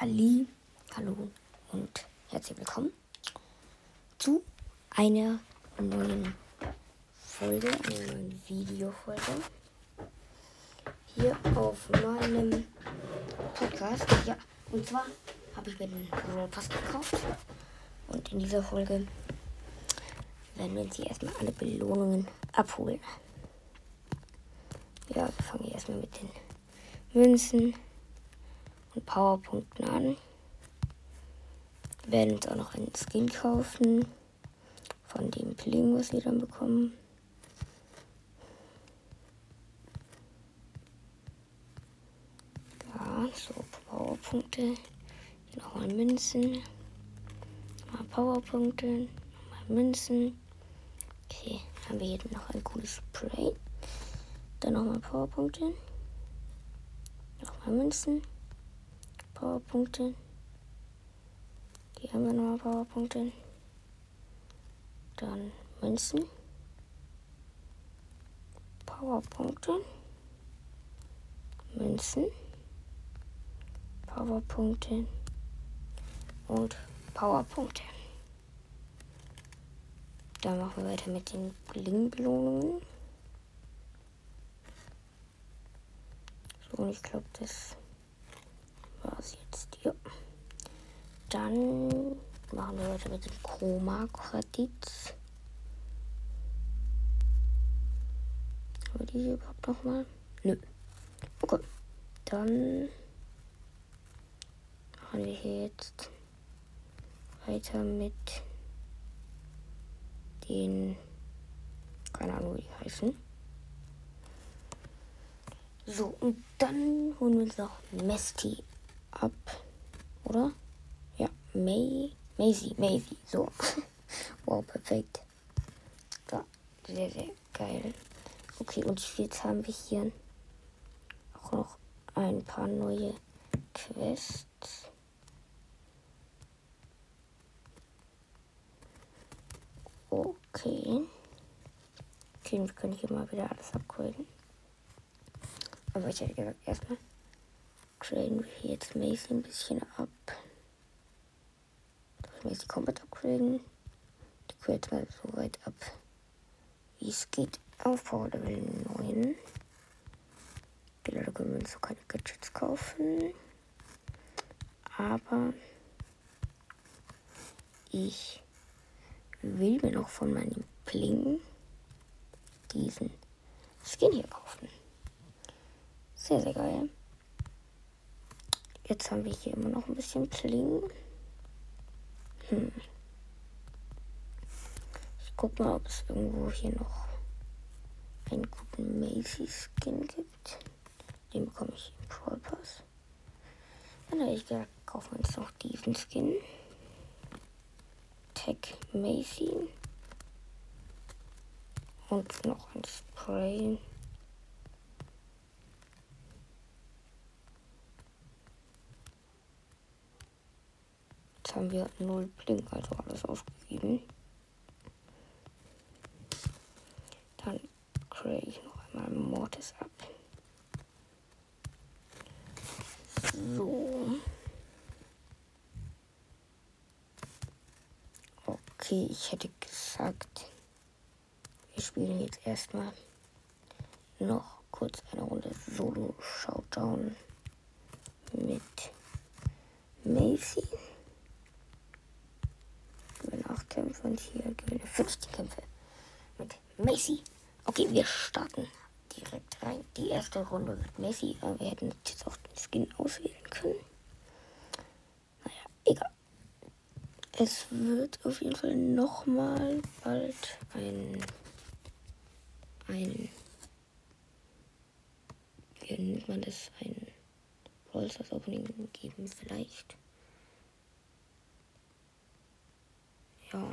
Halli, hallo und herzlich willkommen zu einer neuen Folge, einer neuen Videofolge hier auf meinem Podcast. Ja, und zwar habe ich mir den Roll Pass gekauft und in dieser Folge werden wir uns hier erstmal alle Belohnungen abholen. Ja, wir fangen erstmal mit den Münzen und Powerpunkten an. Wir werden uns auch noch einen Skin kaufen von dem Pling, was wir dann bekommen. Ja, so Powerpunkte. Nochmal Münzen. Nochmal Powerpunkte. Nochmal Münzen. Okay, haben wir hier noch ein cooles Spray. Dann nochmal Powerpunkte. Nochmal Münzen. Powerpunkte. Hier haben wir nochmal Powerpunkte. Dann Münzen. Powerpunkte. Münzen. Powerpunkte. Und Powerpunkte. Dann machen wir weiter mit den Bling-Belohnungen. So, und ich glaube, das war es jetzt. Ja. Dann machen wir weiter mit dem Chroma-Kredit. Haben wir die hier überhaupt nochmal? Nö. Okay. Dann machen wir hier jetzt weiter mit den, keine Ahnung, wie die heißen. So, und dann holen wir uns noch Mesty ab. Oder? Ja, May. Maisie, Maisie. So. wow, perfekt. Ja, sehr, sehr geil. Okay, und jetzt haben wir hier auch noch ein paar neue Quests. Okay. Okay, wir können hier mal wieder alles upgraden. Aber ich hätte gesagt, erstmal graden wir jetzt Macy ein bisschen ab. Das Macy komplett upgraden. Die grade mal so weit ab, wie es geht. Auf Power Level 9. Die Leute können wir uns so keine Gadgets kaufen. Aber ich will mir noch von meinem Pling diesen Skin hier kaufen. Sehr, sehr geil. Jetzt haben wir hier immer noch ein bisschen Pling. Hm. Ich guck mal, ob es irgendwo hier noch einen guten Macy-Skin gibt. Den bekomme ich im Brawl Pass. Dann habe ich gesagt, kaufen wir uns noch diesen Skin. Tech Macy. Und noch ein Spray. Jetzt haben wir null Blink, also alles ausgegeben. Dann crate ich noch einmal Mortis ab. So. Okay, ich hätte gesagt, wir spielen jetzt erstmal noch kurz eine Runde Solo Showdown mit Macy. Gewinne 8 Kämpfe und hier gewinne 15 Kämpfe mit Macy. Okay, wir starten direkt rein. Die erste Runde mit Macy, aber wir hätten jetzt auch den Skin auswählen können. Naja, egal. Es wird auf jeden Fall nochmal bald ein, ein, wie nennt man das, ein Brawlstars Opening geben vielleicht. Ja.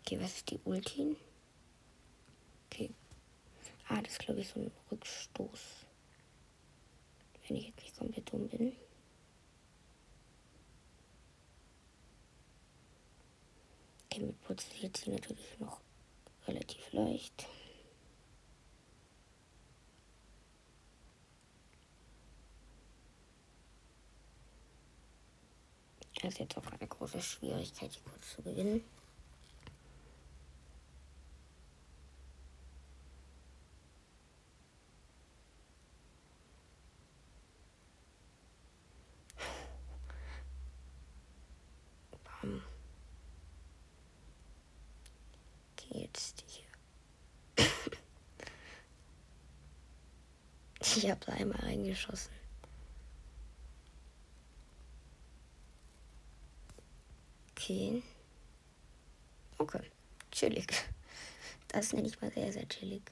Okay, was ist die Ulti? Okay. Ah, das ist glaube ich so ein Rückstoß. Wenn ich jetzt nicht komplett dumm bin. Okay, mit Putz jetzt hier natürlich noch relativ leicht. Das ist jetzt auch eine große Schwierigkeit, die kurz zu gewinnen. Bam. Okay, jetzt hier. ich habe da einmal reingeschossen. Okay. Okay. Chillig. Das nenne ich mal sehr, sehr chillig.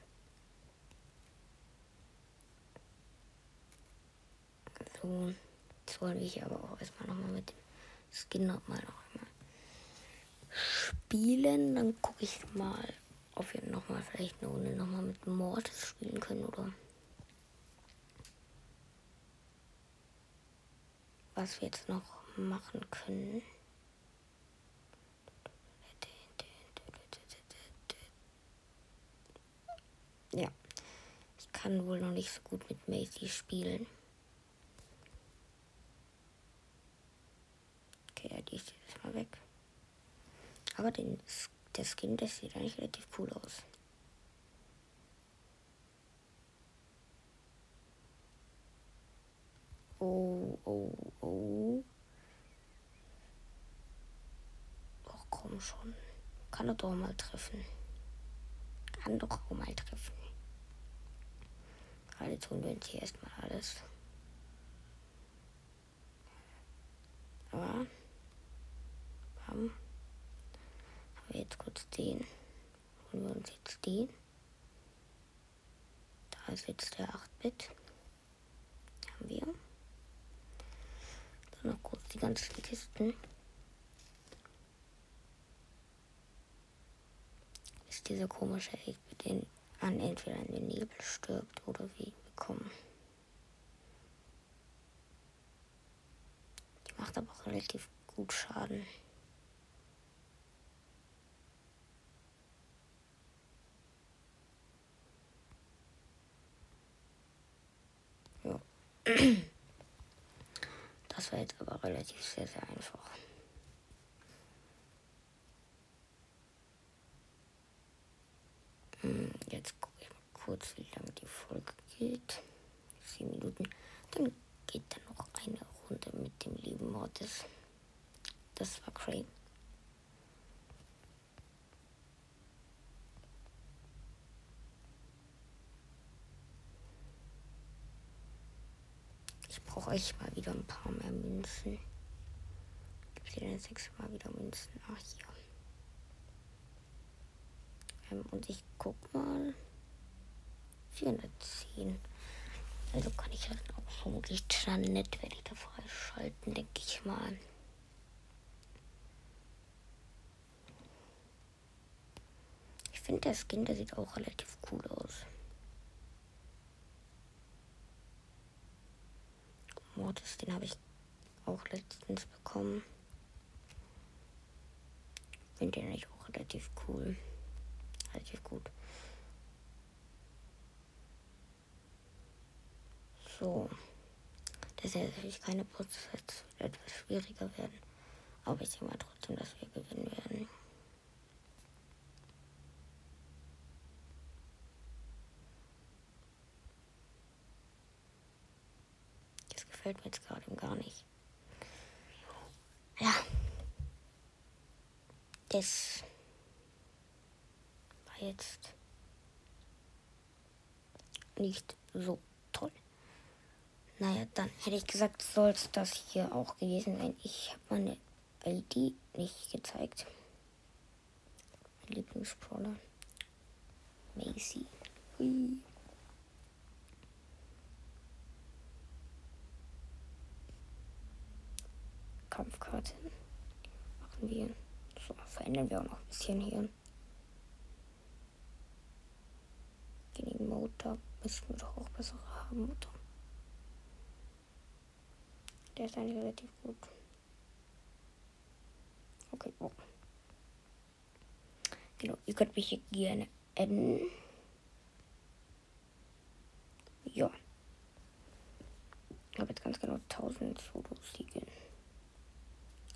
So. Jetzt wir hier aber auch erstmal nochmal mit dem Skin nochmal noch einmal spielen. Dann gucke ich mal, ob wir nochmal vielleicht eine Runde nochmal mit Mortis spielen können oder was wir jetzt noch machen können. Ja. Ich kann wohl noch nicht so gut mit Macy spielen. Okay, ja, die ist jetzt mal weg. Aber den, der Skin, der sieht eigentlich relativ cool aus. Oh, oh, oh. Doch, komm schon. Kann er doch mal treffen. Kann doch auch mal treffen. Gerade tun wir jetzt hier erstmal alles. Aber. Haben wir jetzt kurz den. Holen wir uns jetzt den. Da ist jetzt der 8-Bit. Haben wir. Dann noch kurz die ganzen Kisten. Ist dieser komische Egg, den an entweder in den Nebel stirbt oder wie bekommen. Die macht aber auch relativ gut Schaden. Das war jetzt aber relativ sehr, sehr einfach. Hm, jetzt gucke ich mal kurz, wie lange die Folge geht. Sieben Minuten. Dann geht dann noch eine Runde mit dem lieben Mortis. Das war crazy. Ich brauche euch mal wieder ein paar mehr Münzen. Gibt es denn sechs Mal wieder Münzen? Ach hier. Ähm, und ich guck mal. 410. Also kann ich halt auch vermutlich Janet werde ich da freischalten, denke ich mal. Ich finde der Skin, der sieht auch relativ cool aus. Mortis, den habe ich auch letztens bekommen. Finde den eigentlich auch relativ cool relativ gut. So. Das ist natürlich keine Prozess, wird etwas schwieriger werden. Aber ich denke mal trotzdem, dass wir gewinnen werden. Das gefällt mir jetzt gerade gar nicht. Ja. Das jetzt nicht so toll. Naja, dann hätte ich gesagt, soll es das hier auch gewesen sein. Ich habe meine ID nicht gezeigt. Mein Lieblingsbrawler. Macy. Hui. Kampfkarte machen wir. So, verändern wir auch noch ein bisschen hier. gegen Motor müssen wir doch auch bessere haben, Motor. Der ist eigentlich relativ gut. Okay, oh. Genau, ihr könnt mich hier gerne adden. Ja. Ich habe jetzt ganz genau 1000 Solo-Siege.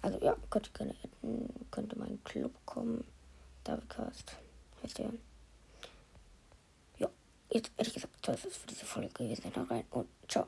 Also ja, könnt ihr gerne adden, könnte mein Club kommen. Davidcast heißt der. Ja, jetzt ehrlich gesagt, das ist für diese Folge gewesen. Rein und ciao.